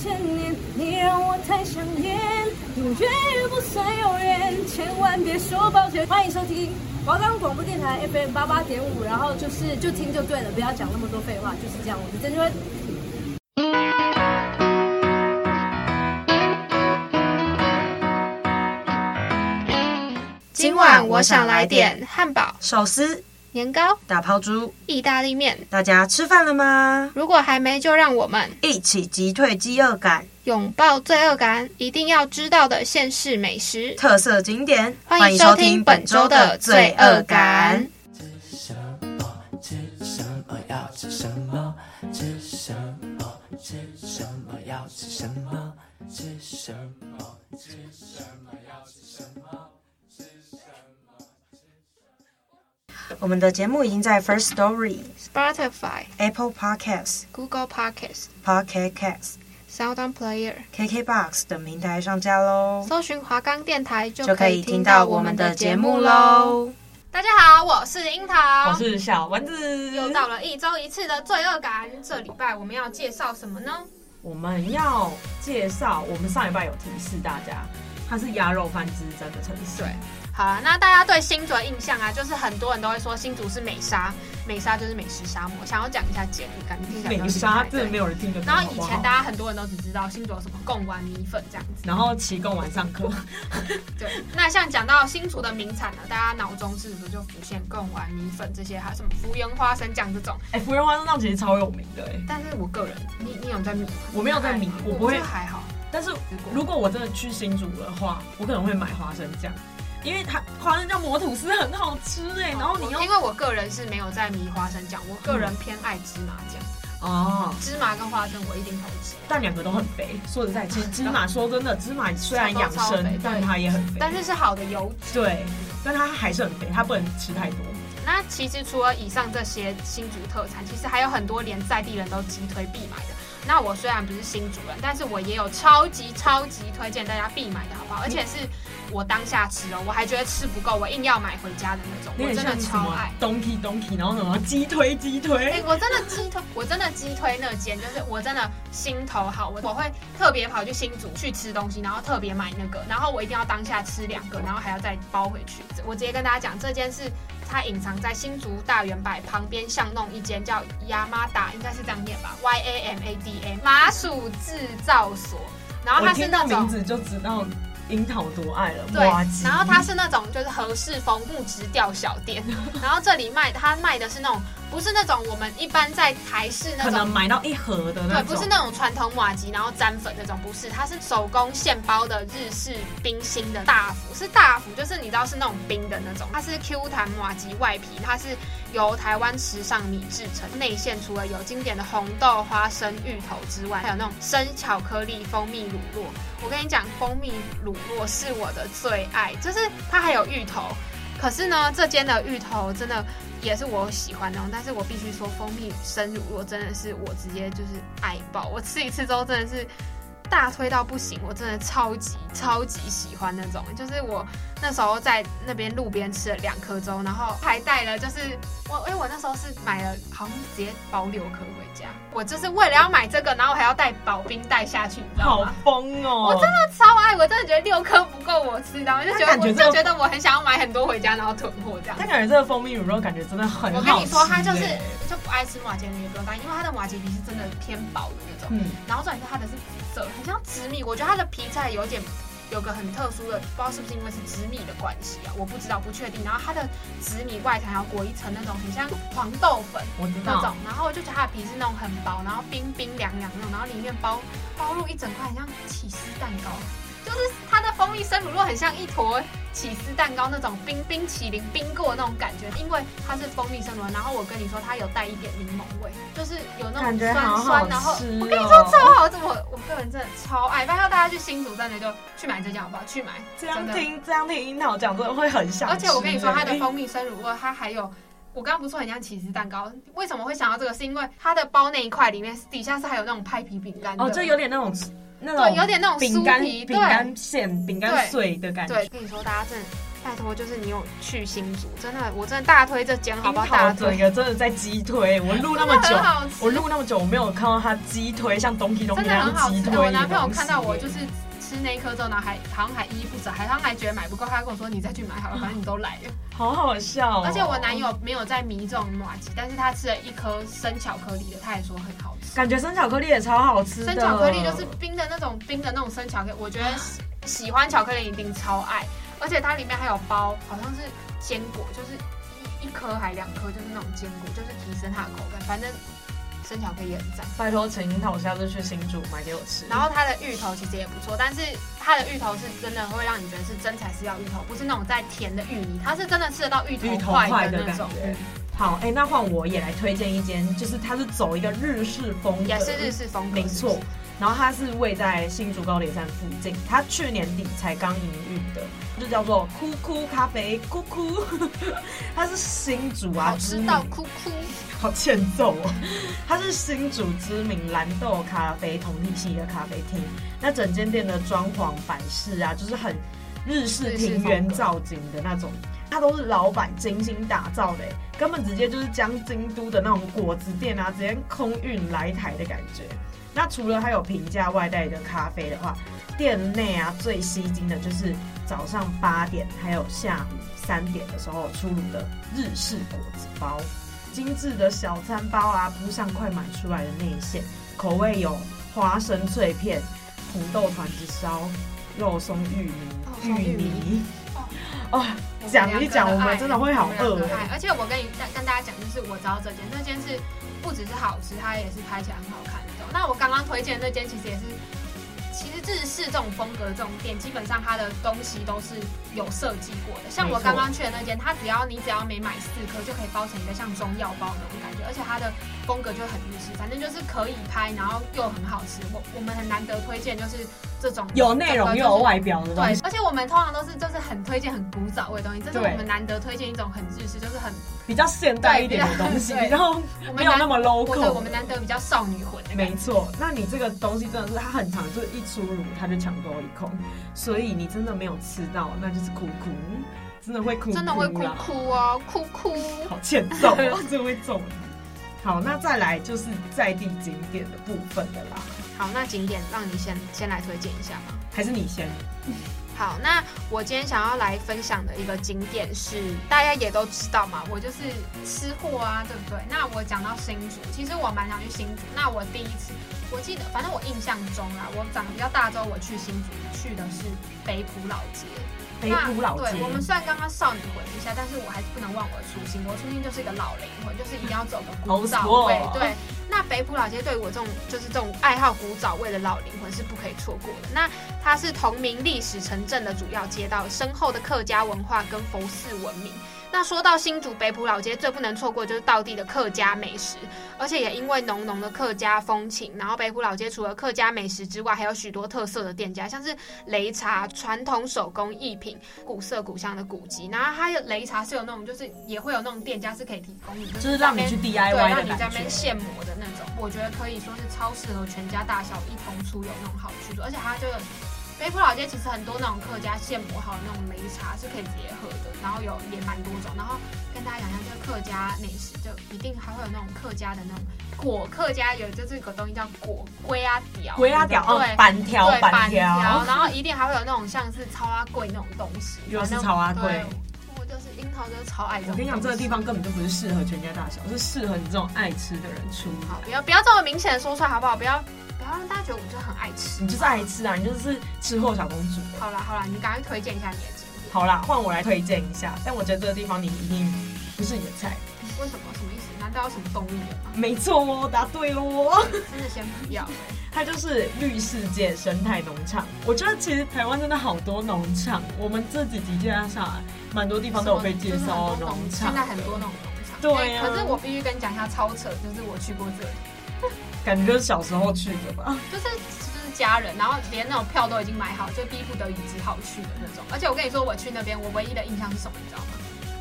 千年，你让我太想念，永远也不算永远，千万别说抱歉。欢迎收听华冈广播电台 FM 八八点五，然后就是就听就对了，不要讲那么多废话，就是这样。我是曾芷芬。今晚我想来点汉堡、寿司。年糕、大抛猪、意大利面，大家吃饭了吗？如果还没，就让我们一起击退饥饿感，拥抱罪恶感，一定要知道的县市美食、特色景点。欢迎收听本周的罪恶感。吃什么？吃什么？要吃什么？吃什么？吃什么？要吃什么？吃什么？吃什么？要吃什么？我们的节目已经在 First Story、Spotify、Apple Podcasts、Google Podcasts、Pocket Casts、Sound On Player、KKBox 等平台上架喽。搜寻华冈电台就可以听到我们的节目喽。大家好，我是樱桃，我是小丸子。又到了一周一次的罪恶感，这礼拜我们要介绍什么呢？我们要介绍，我们上礼拜有提示大家，它是鸭肉饭之争的城市。对。好了，那大家对新竹的印象啊，就是很多人都会说新竹是美沙，美沙就是美食沙漠。想要讲一下简历，感觉听起来美沙真的没有人听得懂。然后以前大家很多人都只知道新竹有什么贡丸米粉这样子，然后骑贡丸上课。对，那像讲到新竹的名产呢，大家脑中是不是就浮现贡丸米粉这些，还有什么福源花生酱这种？哎、欸，福源花生酱其实超有名的哎、欸。但是我个人，你你有在迷？我没有在迷，我不会还好。但是如果我真的去新竹的话，我可能会买花生酱。因为它花生酱抹吐司很好吃哎，然后你又因为我个人是没有在迷花生酱，我个人偏爱芝麻酱哦，芝麻跟花生我一定投吃，但两个都很肥。说实在，其实芝麻说真的，芝麻虽然养生，但它也很肥，但是是好的油脂，对，但它还是很肥，它不能吃太多。那其实除了以上这些新竹特产，其实还有很多连在地人都激推必买的。那我虽然不是新主人，但是我也有超级超级推荐大家必买的好不好？而且是我当下吃哦，我还觉得吃不够，我硬要买回家的那种。我真的超爱。Donkey Donkey，然后什么鸡推鸡推？哎、欸，我真的鸡推，我真的鸡推那间，就是我真的心头好，我我会特别跑去新竹去吃东西，然后特别买那个，然后我一定要当下吃两个，然后还要再包回去。我直接跟大家讲，这间是它隐藏在新竹大圆柏旁边巷弄一间叫亚麻达，应该是这样念吧？Y A M A D A 麻薯制造所。然后它是那种名字就知道樱桃多爱了。对，然后它是那种就是和式风木质调小店，然后这里卖它卖的是那种。不是那种我们一般在台式那种可能买到一盒的那种，对，不是那种传统瓦吉然后沾粉那种，不是，它是手工现包的日式冰心的大福，是大福，就是你知道是那种冰的那种，它是 Q 弹瓦吉外皮，它是由台湾时尚米制成，内馅除了有经典的红豆、花生、芋头之外，还有那种生巧克力、蜂蜜乳酪。我跟你讲，蜂蜜乳酪是我的最爱，就是它还有芋头，可是呢，这间的芋头真的。也是我喜欢的，但是我必须说，蜂蜜生乳酪真的是我直接就是爱爆，我吃一次之后真的是大推到不行，我真的超级超级喜欢那种，就是我。那时候在那边路边吃了两颗粥，然后还带了，就是我，因为我那时候是买了，好像直接包六颗回家。我就是为了要买这个，然后我还要带保冰袋下去，你知道吗？好疯哦！我真的超爱，我真的觉得六颗不够我吃，然后就觉得我就觉得我很想要买很多回家，然后囤货这样。但感觉这个蜂蜜乳酪感觉真的很好吃。我跟你说，它就是就不爱吃麻糬你也不用担心，因为它的马吉皮是真的偏薄的那种。嗯。然后重点是它的是紫色，很像紫米，我觉得它的皮菜有点。有个很特殊的，不知道是不是因为是紫米的关系啊，我不知道，不确定。然后它的紫米外层要裹一层那种很像黄豆粉那种，然后我就觉得它的皮是那种很薄，然后冰冰凉凉那种，然后里面包包入一整块很像起司蛋糕。就是它的蜂蜜生乳酪很像一坨起司蛋糕那种冰冰淇淋冰过的那种感觉，因为它是蜂蜜生乳，然后我跟你说它有带一点柠檬味，就是有那种酸酸，好好然后我跟你说超好吃，我我个人真的超爱，拜托大家去新竹站的就去买这家好不好？去买。这样听这样听樱桃讲真的会很想。而且我跟你说它的蜂蜜生乳味，它还有我刚刚不是说很像起司蛋糕，为什么会想到这个？是因为它的包那一块里面底下是还有那种派皮饼干哦，就有点那种。那种对，有点那种酥皮，饼干、饼干馅、饼干碎的感觉。对，跟你说，大家真的拜托，就是你有去新竹，真的，我真的大推这间，好不好？大推一个真的在鸡推，我录那么久，我录那么久，我没有看到他鸡推像东西东西那样鸡推。我男朋友看到我就是。吃那一颗之后呢，还好像还依依不舍，还好像还觉得买不够，他跟我说：“你再去买好了，反正你都来了。”好好笑哦。而且我男友没有在迷这种麻吉，但是他吃了一颗生巧克力的，他也说很好吃。感觉生巧克力也超好吃。生巧克力就是冰的那种冰的那种生巧克力，我觉得喜欢巧克力一定超爱。而且它里面还有包，好像是坚果，就是一一颗还两颗，就是那种坚果，就是提升它的口感。反正。生巧克力也很赞，拜托陈樱桃，我下次去新竹买给我吃。然后它的芋头其实也不错，但是它的芋头是真的会让你觉得是真材实料芋头，不是那种在甜的芋泥，它是真的吃得到芋头块的那种。好，哎、欸，那换我也来推荐一间，就是它是走一个日式风格，也是日式风格，没错。然后它是位在新竹高铁站附近，它去年底才刚营运的，就叫做哭哭咖啡，哭哭，它是新竹啊，知道哭哭。好欠揍哦！它是新竹知名蓝豆咖啡同体系的咖啡厅。那整间店的装潢摆饰啊，就是很日式庭园造景的那种，它都是老板精心打造的，根本直接就是将京都的那种果子店啊，直接空运来台的感觉。那除了它有平价外带的咖啡的话，店内啊最吸睛的就是早上八点还有下午三点的时候出炉的日式果子包。精致的小餐包啊，铺上快买出来的内馅，口味有花生脆片、红豆团子烧、肉松芋泥、芋泥。哦，讲一讲，我们真的会好饿哎！而且我跟你跟大家讲，就是我知道这间，这间是不只是好吃，它也是拍起来很好看的。那我刚刚推荐的那间，其实也是。其实日式这种风格这种店，基本上它的东西都是有设计过的。像我刚刚去的那间，它只要你只要每买四颗，就可以包成一个像中药包那种感觉，而且它的风格就很日式，反正就是可以拍，然后又很好吃。我我们很难得推荐就是这种有内容又有外表的东西。对，而且我们通常都是就是很推荐很古早味的东西，这是我们难得推荐一种很日式，就是很比较现代一点的东西，然后没有那么 local。对，我们难得比较少女魂。没错，那你这个东西真的是它很长，就是一出炉它就抢购一空，所以你真的没有吃到，那就是哭哭，真的会哭哭，真的会哭哭啊，哭哭，好欠揍，真的会揍你。好，那再来就是在地景点的部分的啦。好，那景点让你先先来推荐一下吗，还是你先？好，那我今天想要来分享的一个景点是，大家也都知道嘛，我就是吃货啊，对不对？那我讲到新竹，其实我蛮想去新竹。那我第一次，我记得，反正我印象中啊，我长得比较大之后，我去新竹去的是北埔老街。北埔老街，对，我们虽然刚刚少女回一下，但是我还是不能忘我的初心。我初心就是一个老灵魂，就是一定要走个古早味，对。那北浦老街对我这种就是这种爱好古早味的老灵魂是不可以错过的。那它是同名历史城镇的主要街道，深厚的客家文化跟佛寺文明。那说到新竹北埔老街，最不能错过就是道地的客家美食，而且也因为浓浓的客家风情，然后北埔老街除了客家美食之外，还有许多特色的店家，像是擂茶、传统手工艺品、古色古香的古籍。然后它有擂茶是有那种，就是也会有那种店家是可以提供你，就是让你去 DIY 对，让你在那边现磨的那种。我觉得可以说是超适合全家大小一同出游那种好去处，而且它就。北埔老街其实很多那种客家现磨好的那种擂茶是可以直接喝的，然后有也蛮多种，然后跟大家讲一下，这个客家美食就一定还会有那种客家的那种果，客家有就是个东西叫果龟啊屌，龟啊屌，对，板条，板条，然后一定还会有那种像是草仔粿那种东西，又是草仔粿，我就是樱桃就是超爱。我跟你讲，这个地方根本就不是适合全家大小，是适合你这种爱吃的人出。好，不要不要这么明显的说出来好不好？不要。然后大家觉得我就很爱吃，你就是爱吃啊，你就是吃货小公主。好啦好啦，你赶快推荐一下你的景点。好啦，换我来推荐一下。但我觉得这个地方你一定不是你的菜。为什么？什么意思？难道有什么动物园吗？没错哦，答对哦。真的先不要。它就是绿世界生态农场。我觉得其实台湾真的好多农场，我们这几集介绍下来，蛮多地方都有被介绍农场。现在很多那种农场。对呀、啊。可是我必须跟你讲一下超扯，就是我去过这里。感觉就是小时候去的吧，就是就是家人，然后连那种票都已经买好，就逼不得已只好去的那种。而且我跟你说，我去那边，我唯一的印象是什么，你知道吗？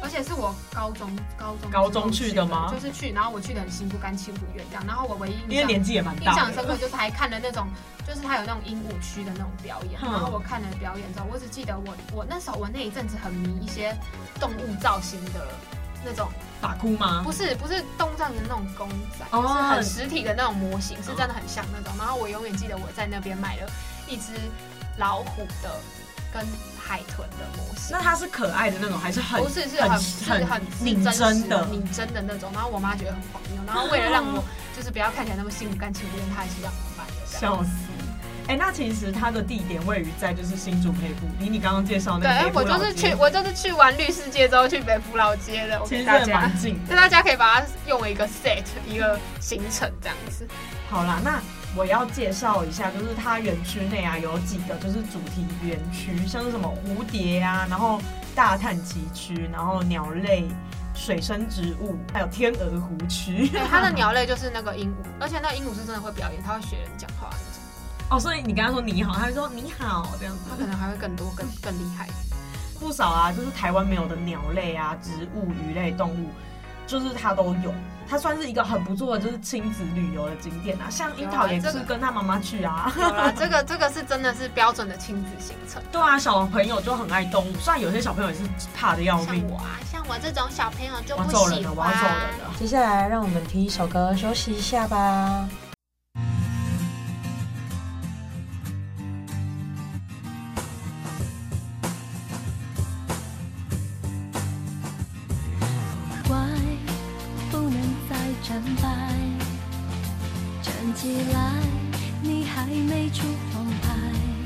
而而且是我高中高中高中去的吗？就是去，然后我去的很心不甘情不愿这样。然后我唯一因为年纪也蛮大，印象深刻就是还看了那种，就是他有那种鹦鹉区的那种表演。然后我看了表演之后，我只记得我我那时候我那一阵子很迷一些动物造型的那种。打哭吗？不是，不是动造的那种公仔，哦、是很实体的那种模型，是真的很像那种。然后我永远记得我在那边买了一只老虎的跟海豚的模型。那它是可爱的那种，还是很不是是很很是很拟真的拟真的那种？然后我妈觉得很荒谬，然后为了让我 就是不要看起来那么心不甘情不愿，她还是让我买的。笑死。哎、欸，那其实它的地点位于在就是新竹北部，离你刚刚介绍那个。对，我就是去，我就是去完绿世界之后去北埔老街的。其实真的蛮近，就大家可以把它用一个 set 一个行程这样子。好啦，那我要介绍一下，就是它园区内啊有几个就是主题园区，像是什么蝴蝶啊，然后大探奇区，然后鸟类、水生植物，还有天鹅湖区。对，它的 鸟类就是那个鹦鹉，而且那鹦鹉是真的会表演，它会学人讲话。哦，所以你跟他说你好，他会说你好这样子，他可能还会更多、更更厉害。不少啊，就是台湾没有的鸟类啊、植物、鱼类、动物，就是它都有。它算是一个很不错的，就是亲子旅游的景点啊。像樱桃也是跟他妈妈去啊。这个这个是真的是标准的亲子行程。对啊，小朋友就很爱动物，虽然有些小朋友也是怕的要命。像我啊，像我这种小朋友就不喜欢。我要走人了，我要走人了。接下来让我们听一首歌休息一下吧。起来，你还没出黄牌。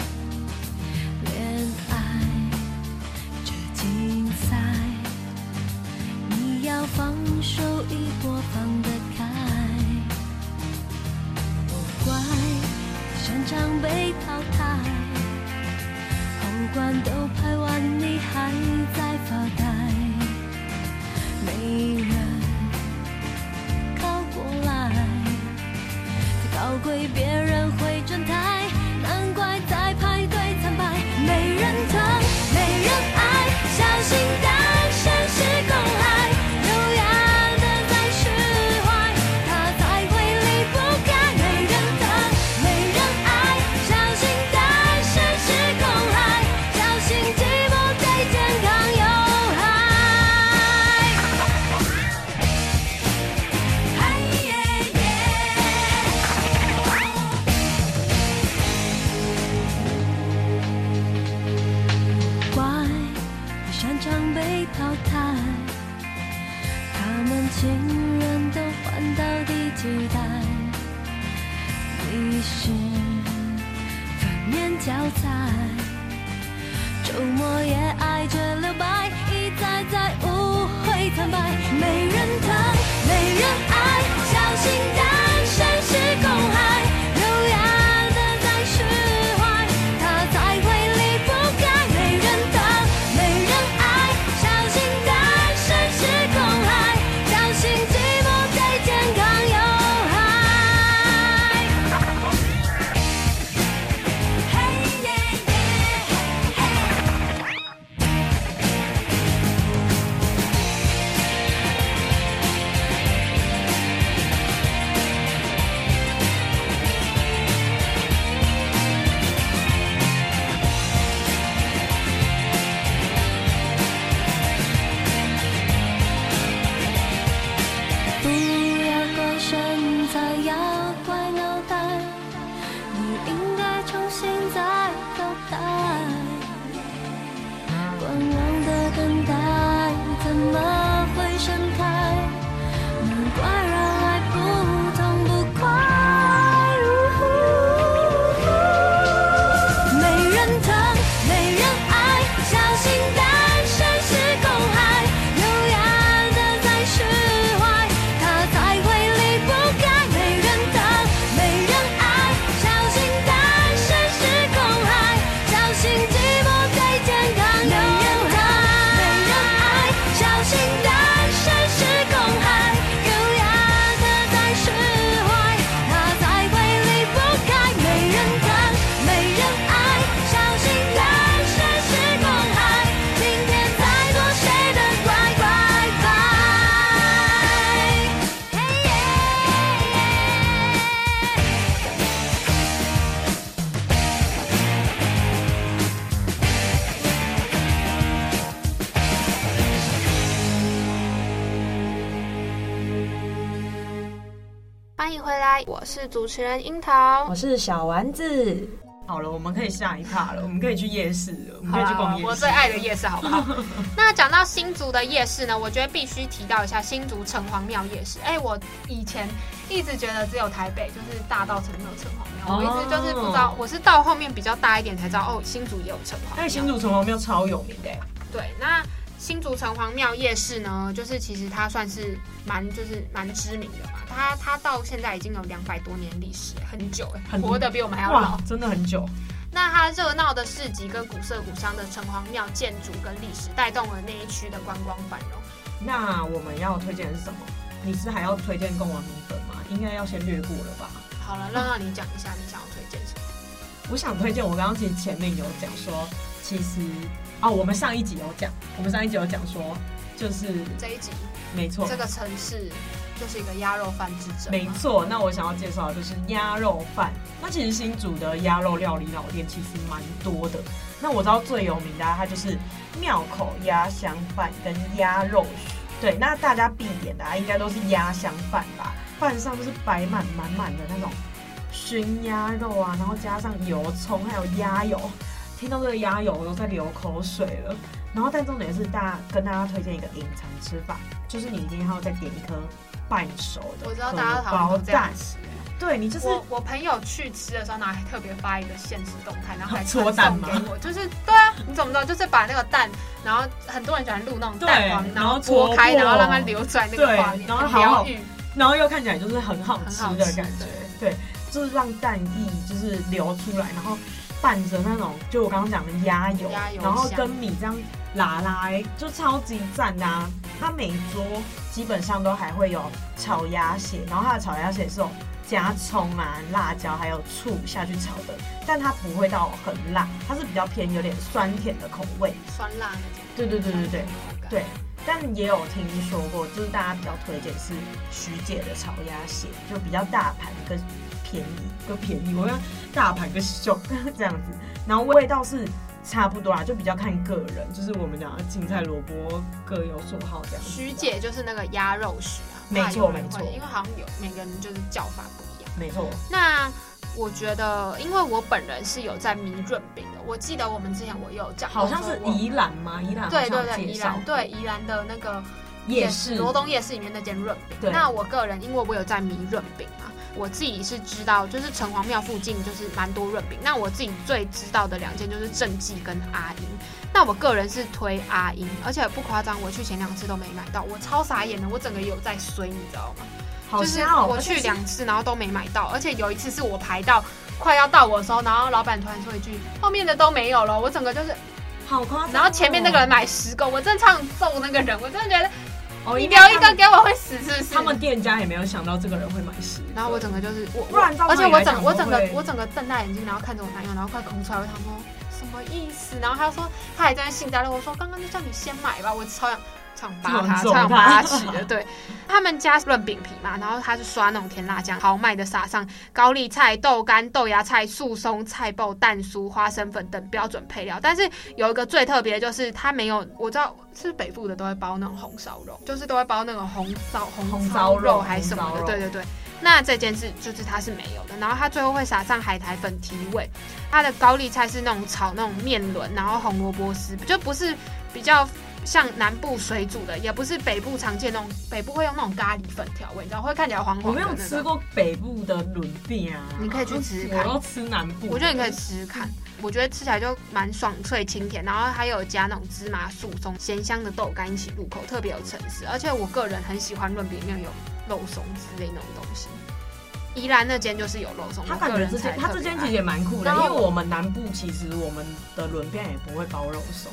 迎回来，我是主持人樱桃，我是小丸子。好了，我们可以下一趴了，我们可以去夜市了，我们可以去逛夜市。我最爱的夜市，好不好？那讲到新竹的夜市呢，我觉得必须提到一下新竹城隍庙夜市。哎、欸，我以前一直觉得只有台北就是大道城没有城隍庙，我一直就是不知道，我是到后面比较大一点才知道，哦，新竹也有城隍庙。哎，新竹城隍庙超有名的。对，那。新竹城隍庙夜市呢，就是其实它算是蛮就是蛮知名的嘛，它它到现在已经有两百多年历史，很久哎，活得比我们还要老，真的很久。那它热闹的市集跟古色古香的城隍庙建筑跟历史，带动了那一区的观光繁荣。那我们要推荐的是什么？你是还要推荐贡丸米粉吗？应该要先略过了吧？好了，让让你讲一下你想要推荐什么？我想推荐，我刚刚其实前面有讲说，其实。哦，我们上一集有讲，我们上一集有讲说，就是这一集，没错，这个城市就是一个鸭肉饭之城。没错，那我想要介绍的就是鸭肉饭。那其实新竹的鸭肉料理老店其实蛮多的。那我知道最有名的，它就是庙口鸭香饭跟鸭肉许。对，那大家必点的，应该都是鸭香饭吧？饭上就是摆满满满的那种熏鸭肉啊，然后加上油葱，还有鸭油。听到这个鸭油，我都在流口水了。然后，但重点是大家跟大家推荐一个隐藏吃法，就是你一定要再点一颗半熟的。我知道大家好像这样吃。对，你就是我，我朋友去吃的时候，呢，还特别发一个限时动态，然后还搓蛋给我。就是对啊，你怎么知道？就是把那个蛋，然后很多人喜欢录那种蛋黄，然后搓开，然后让它流出来那个画面，然后疗愈，然后又看起来就是很好吃的感觉。对，就是让蛋液就是流出来，然后。拌着那种，就我刚刚讲的鸭油，油然后跟米这样拉拉，就超级赞的啊！它每桌基本上都还会有炒鸭血，然后它的炒鸭血是种加葱啊、辣椒还有醋下去炒的，但它不会到很辣，它是比较偏有点酸甜的口味，酸辣那种。对对对对对对，但也有听说过，就是大家比较推荐是徐姐的炒鸭血，就比较大盘跟。便宜个便宜，我要大盘个小这样子，然后味道是差不多啊，就比较看个人，就是我们讲的青菜萝卜各有所好这样子。徐姐就是那个鸭肉徐啊，没错没错，因为好像有每个人就是叫法不一样，没错。那我觉得，因为我本人是有在迷润饼的，我记得我们之前我有讲，好像是宜兰吗？宜兰对对对，宜兰对宜兰的那个夜市罗东夜市里面那间润饼。那我个人，因为我有在迷润饼嘛。我自己是知道，就是城隍庙附近就是蛮多润饼。那我自己最知道的两间就是正记跟阿英。那我个人是推阿英，而且不夸张，我去前两次都没买到，我超傻眼的，我整个有在衰，你知道吗？好像我去两次，然后都没买到，而且有一次是我排到快要到我的时候，然后老板突然说一句：“后面的都没有了。”我整个就是好夸张。然后前面那个人买十个，我真的超想揍那个人，我真的觉得。哦，你留一个给我会死是不是？他们店家也没有想到这个人会买十，然后我整个就是我，而且我整我整个我整个瞪大眼睛，然后看着我男友，然后快哭出来。我想说什么意思？然后他说他还在那幸灾乐祸，我说刚刚就叫你先买吧，我超想想扒他，超想扒他起的。对，他们家润饼皮嘛，然后他是刷那种甜辣酱，豪迈的撒上高丽菜、豆干、豆芽菜、素松、菜脯、蛋酥、花生粉等标准配料。但是有一个最特别的就是他没有，我知道。是北部的都会包那种红烧肉，就是都会包那种红烧红烧肉还是什么的，对对对。那这件事就是它是没有的，然后它最后会撒上海苔粉提味。它的高丽菜是那种炒那种面轮，然后红萝卜丝就不是比较像南部水煮的，也不是北部常见那种，北部会用那种咖喱粉调味，你知道会看起来黄黄的。我没有吃过北部的轮饼啊，你可以去吃吃看。我都吃南部，我觉得你可以吃吃看。我觉得吃起来就蛮爽脆清甜，然后还有加那种芝麻素松咸香的豆干一起入口，特别有层次。而且我个人很喜欢润饼里面有肉松之类那种东西。宜兰那间就是有肉松，他感觉这间他这间其实也蛮酷的，因为我们南部其实我们的轮片也不会包肉松。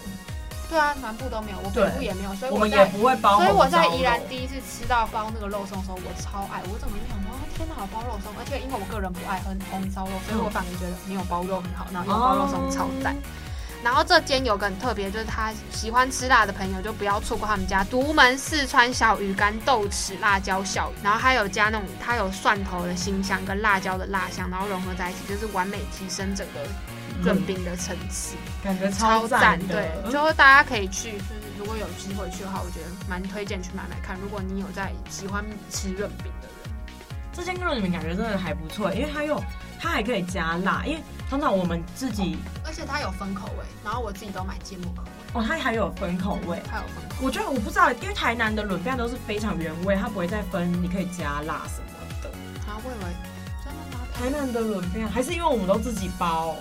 对啊，南部都没有，我北部也没有，所以我们也不会包。所以我在宜兰第一次吃到包那个肉松的时候，我超爱，我怎么就想说？天哪，包肉松！而且因为我个人不爱喝红烧肉，所以我反而觉得没有包肉很好。然后有包肉松超赞。然后这间有个很特别，就是他喜欢吃辣的朋友就不要错过他们家独门四川小鱼干豆豉辣椒小鱼，然后还有加那种它有蒜头的辛香跟辣椒的辣香，然后融合在一起，就是完美提升整个润饼的层次，感觉超赞。对，就大家可以去，就是如果有机会去的话，我觉得蛮推荐去买买看。如果你有在喜欢吃润饼的人。这间润饼感觉真的还不错，因为它又它还可以加辣，因为通常我们自己，而且它有分口味，然后我自己都买芥末口味。哦，它还有分口味，它有分口味。我觉得我不知道，因为台南的润饼都是非常原味，它不会再分你可以加辣什么的。啊，我以为真的吗？台南的润饼还是因为我们都自己包，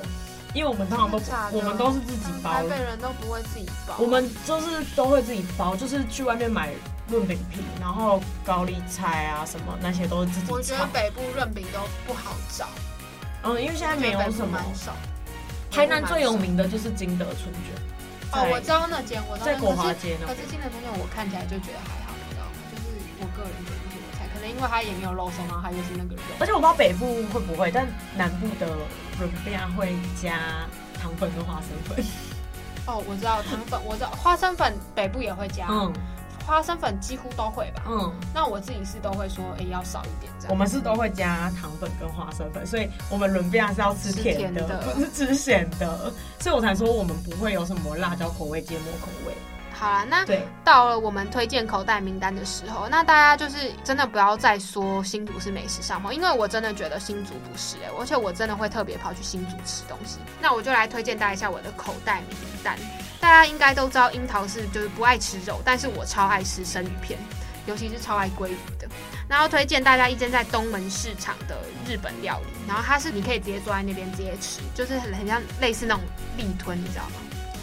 因为我们通常都我们都是自己包，台北人都不会自己包。我们就是都会自己包，就是去外面买润饼皮，然后高丽菜啊什么那些都是自己。我觉得北部润饼都不好找，嗯，因为现在没有什么。少。台南最有名的就是金德春卷。哦，我知道那间，我知道在国华街呢。可是金德春卷我看起来就觉得还好，你知道吗？就是我个人觉得能因为它也没有肉松，然后它就是那个肉。而且我不知道北部会不会，但南部的润饼会加糖粉跟花生粉。哦，我知道糖粉，我知道花生粉，北部也会加。嗯。花生粉几乎都会吧，嗯，那我自己是都会说，哎、欸，要少一点这样。我们是都会加糖粉跟花生粉，所以我们润饼是要吃甜的，甜的不是吃咸的，所以我才说我们不会有什么辣椒口味、芥末口味。好了，那到了我们推荐口袋名单的时候，那大家就是真的不要再说新竹是美食沙漠，因为我真的觉得新竹不是哎、欸，而且我真的会特别跑去新竹吃东西。那我就来推荐大家一下我的口袋名单。大家应该都知道樱桃是就是不爱吃肉，但是我超爱吃生鱼片，尤其是超爱鲑鱼的。然后推荐大家一间在东门市场的日本料理，然后它是你可以直接坐在那边直接吃，就是很很像类似那种立吞，你知道吗？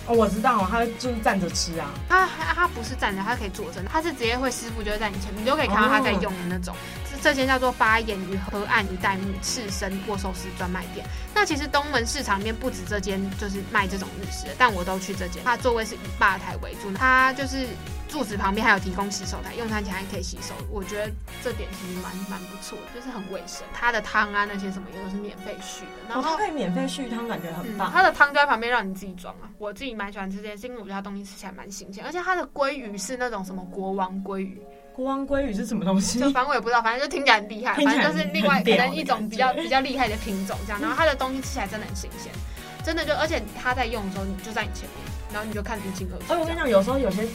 哦，我知道，他就是站着吃啊。他他不是站着，他可以坐着，他是直接会师傅就会在你前面，你就可以看到他在用的那种。哦这间叫做八眼鱼河岸一带目刺身握寿司专卖店。那其实东门市场里面不止这间，就是卖这种日式的，但我都去这间。它座位是以吧台为主，它就是柱子旁边还有提供洗手台，用餐前还可以洗手。我觉得这点其实蛮蛮不错的，就是很卫生。它的汤啊那些什么也都是免费续的，然后它可以免费续汤，感觉很棒。它的汤就在旁边让你自己装啊。我自己蛮喜欢吃这件事，因为我觉得它东西吃起来蛮新鲜，而且它的鲑鱼是那种什么国王鲑鱼。国王鲑鱼是什么东西？就反正我也不知道，反正就听起来很厉害，反正就是另外可能一种比较比较厉害的品种这样。然后它的东西吃起来真的很新鲜，真的就而且它在用的时候你就在你前面，然后你就看一清二楚。哎，我跟你讲，有时候有些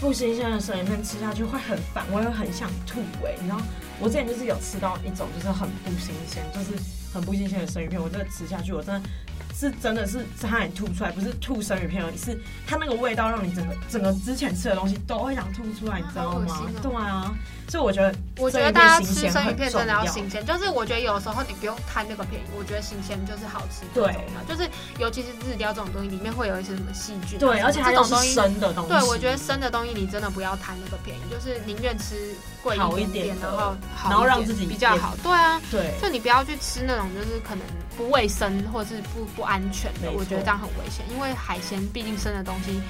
不新鲜的生鱼片吃下去会很烦，我也很想吐哎。然后我之前就是有吃到一种就是很不新鲜，就是很不新鲜的生鱼片，我真的吃下去我真的。是真的是差点吐出来，不是吐生鱼片而已，是它那个味道让你整个整个之前吃的东西都会想吐出来，你知道吗？啊对啊，所以我觉得，我觉得大家吃生鱼片真的要新鲜，就是我觉得有时候你不用贪那个便宜，我觉得新鲜就是好吃。对，就是尤其是日料这种东西，里面会有一些什么细菌。对，而且这种东西生的东西，对，我觉得生的东西你真的不要贪那个便宜，就是宁愿吃贵一点点，然后好然后让自己比较好。对啊，对，就你不要去吃那种就是可能不卫生或者是不不安全的，我觉得这样很危险，因为海鲜毕竟生的东西，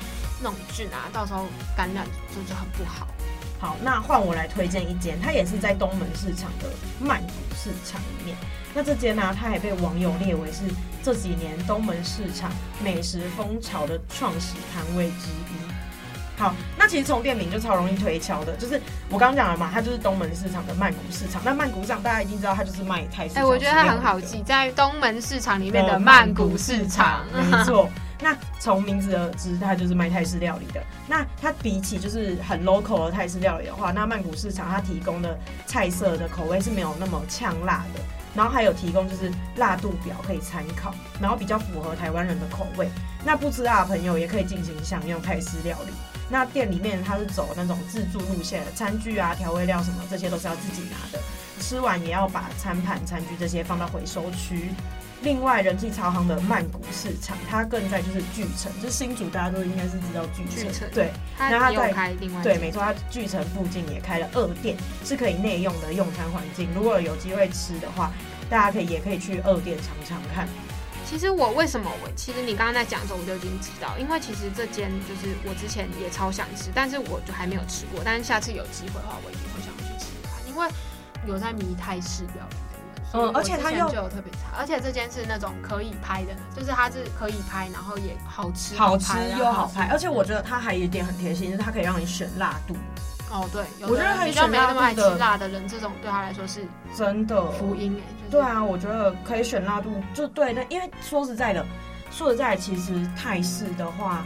那种菌啊，到时候感染就是很不好。好，那换我来推荐一间，它也是在东门市场的曼谷市场里面。那这间呢、啊，它还被网友列为是这几年东门市场美食风潮的创始摊位之一。好，那其实从店名就超容易推敲的，就是我刚刚讲了嘛，它就是东门市场的曼谷市场。那曼谷市场大家一定知道，它就是卖泰式。哎、欸，我觉得它很好记，在东门市场里面的曼谷市场，没错。那从名字而知，它就是卖泰式料理的。那它比起就是很 local 的泰式料理的话，那曼谷市场它提供的菜色的口味是没有那么呛辣的，然后还有提供就是辣度表可以参考，然后比较符合台湾人的口味。那不吃辣的朋友也可以进行享用泰式料理。那店里面它是走那种自助路线，餐具啊、调味料什么，这些都是要自己拿的。吃完也要把餐盘、餐具这些放到回收区。另外，人气超行的曼谷市场，它更在就是巨城，就是新竹大家都应该是知道巨城，巨城对。它它在开另外对，没错，它巨城附近也开了二店，是可以内用的用餐环境。如果有机会吃的话，大家可以也可以去二店尝尝看。其实我为什么我其实你刚刚在讲的时候我就已经知道，因为其实这间就是我之前也超想吃，但是我就还没有吃过。但是下次有机会的话，我一定会想要去吃因为有在迷泰式料理嗯，而且它又特别差，而且这间是那种可以拍的，就是它是可以拍，然后也好吃，好吃又好拍，而且我觉得它还有一点很贴心，就是它可以让你选辣度。哦，对，我觉得比较没有那么爱吃辣的人，这种对他来说是真的福音哎。对啊，我觉得可以选辣度，就对的，因为说实在的，说实在，其实泰式的话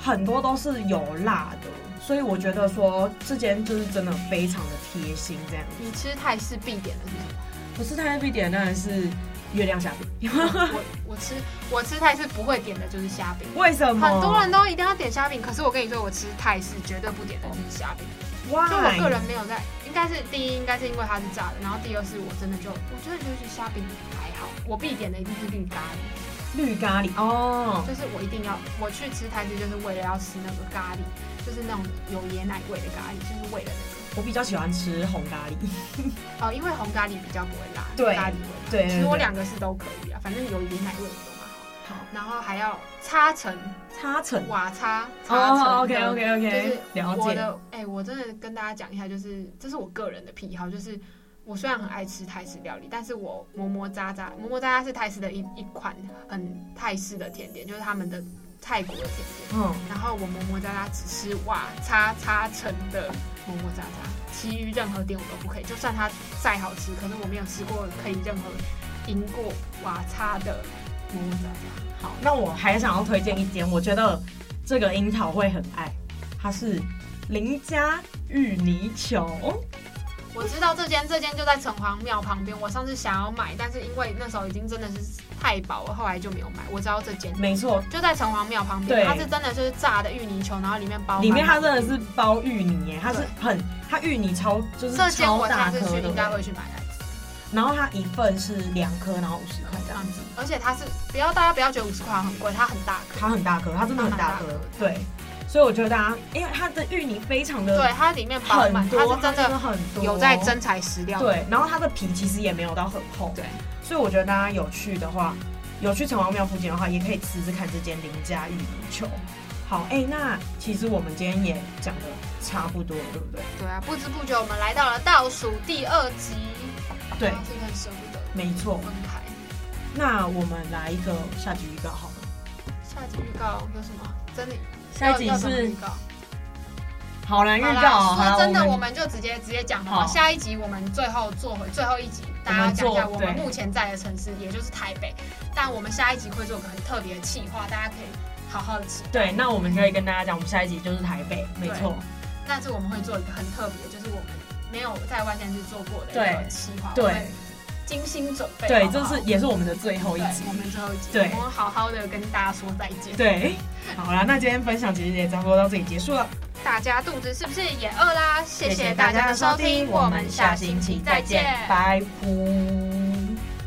很多都是有辣的，所以我觉得说这间就是真的非常的贴心这样。你吃泰式必点的是什么？我吃泰式必点的当然是月亮虾饼。我我吃我吃泰式不会点的就是虾饼，为什么？很多人都一定要点虾饼，可是我跟你说，我吃泰式绝对不点的就是虾饼。哇！就我个人没有在，应该是第一，应该是因为它是炸的，然后第二是我真的就我觉得就是虾饼还好，我必点的一定是绿咖喱，绿咖喱哦，就是我一定要我去吃泰式就是为了要吃那个咖喱，就是那种有椰奶味的咖喱，就是为了那个。我比较喜欢吃红咖喱，哦，因为红咖喱比较不会辣，对咖喱味。对，其实我两个是都可以啊，反正有椰奶味的都蛮好。好，然后还要擦层，擦层瓦擦，擦层。OK OK OK，就是了解。我的，哎，我真的跟大家讲一下，就是这是我个人的癖好，就是我虽然很爱吃泰式料理，但是我磨磨渣渣，磨磨渣渣是泰式的一一款很泰式的甜点，就是他们的泰国的甜点。嗯，然后我磨磨渣渣只吃瓦叉叉成的。磨磨渣渣，其余任何店我都不可以。就算它再好吃，可是我没有吃过可以任何赢过瓦叉的磨磨渣渣。好，那我还想要推荐一间，我觉得这个樱桃会很爱，它是林家芋泥球。我知道这间，这间就在城隍庙旁边。我上次想要买，但是因为那时候已经真的是太饱了，后来就没有买。我知道这间，没错，就在城隍庙旁边。对，它是真的就是炸的芋泥球，然后里面包里面它真的是包芋泥耶，它是很它芋泥超就是超大颗的，应该会去买来吃。然后它一份是两颗，然后五十块这样子。而且它是不要大家不要觉得五十块很贵，它很大颗，它很大颗，它真的很大颗，对。所以我觉得大家，因为它的芋泥非常的，对，它里面饱满，它是真的很多，有在真材实料。对，然后它的皮其实也没有到很厚。对，所以我觉得大家有去的话，有去城隍庙附近的话，也可以吃吃看这间林家芋泥球。好，哎、欸，那其实我们今天也讲的差不多了，对不对？对啊，不知不觉我们来到了倒数第二集。对，真的很舍不得。没错。分开。那我们来一个下集预告好了。下集预告有什么？真的。下一集是好了，预告。说真的，我们就直接直接讲好，下一集我们最后做回最后一集，大家讲一下我们目前在的城市，也就是台北。但我们下一集会做个很特别的企划，大家可以好好的期待。对，那我们可以跟大家讲，我们下一集就是台北，没错。但是我们会做一个很特别，就是我们没有在外县市做过的一个企划。对。精心准备，对，这是也是我们的最后一集，我们最后一集，对，我们好好的跟大家说再见。对，好啦，那今天分享其实也差不多到这里结束了。大家肚子是不是也饿啦？谢谢大家的收听，我们下星期再见，拜拜。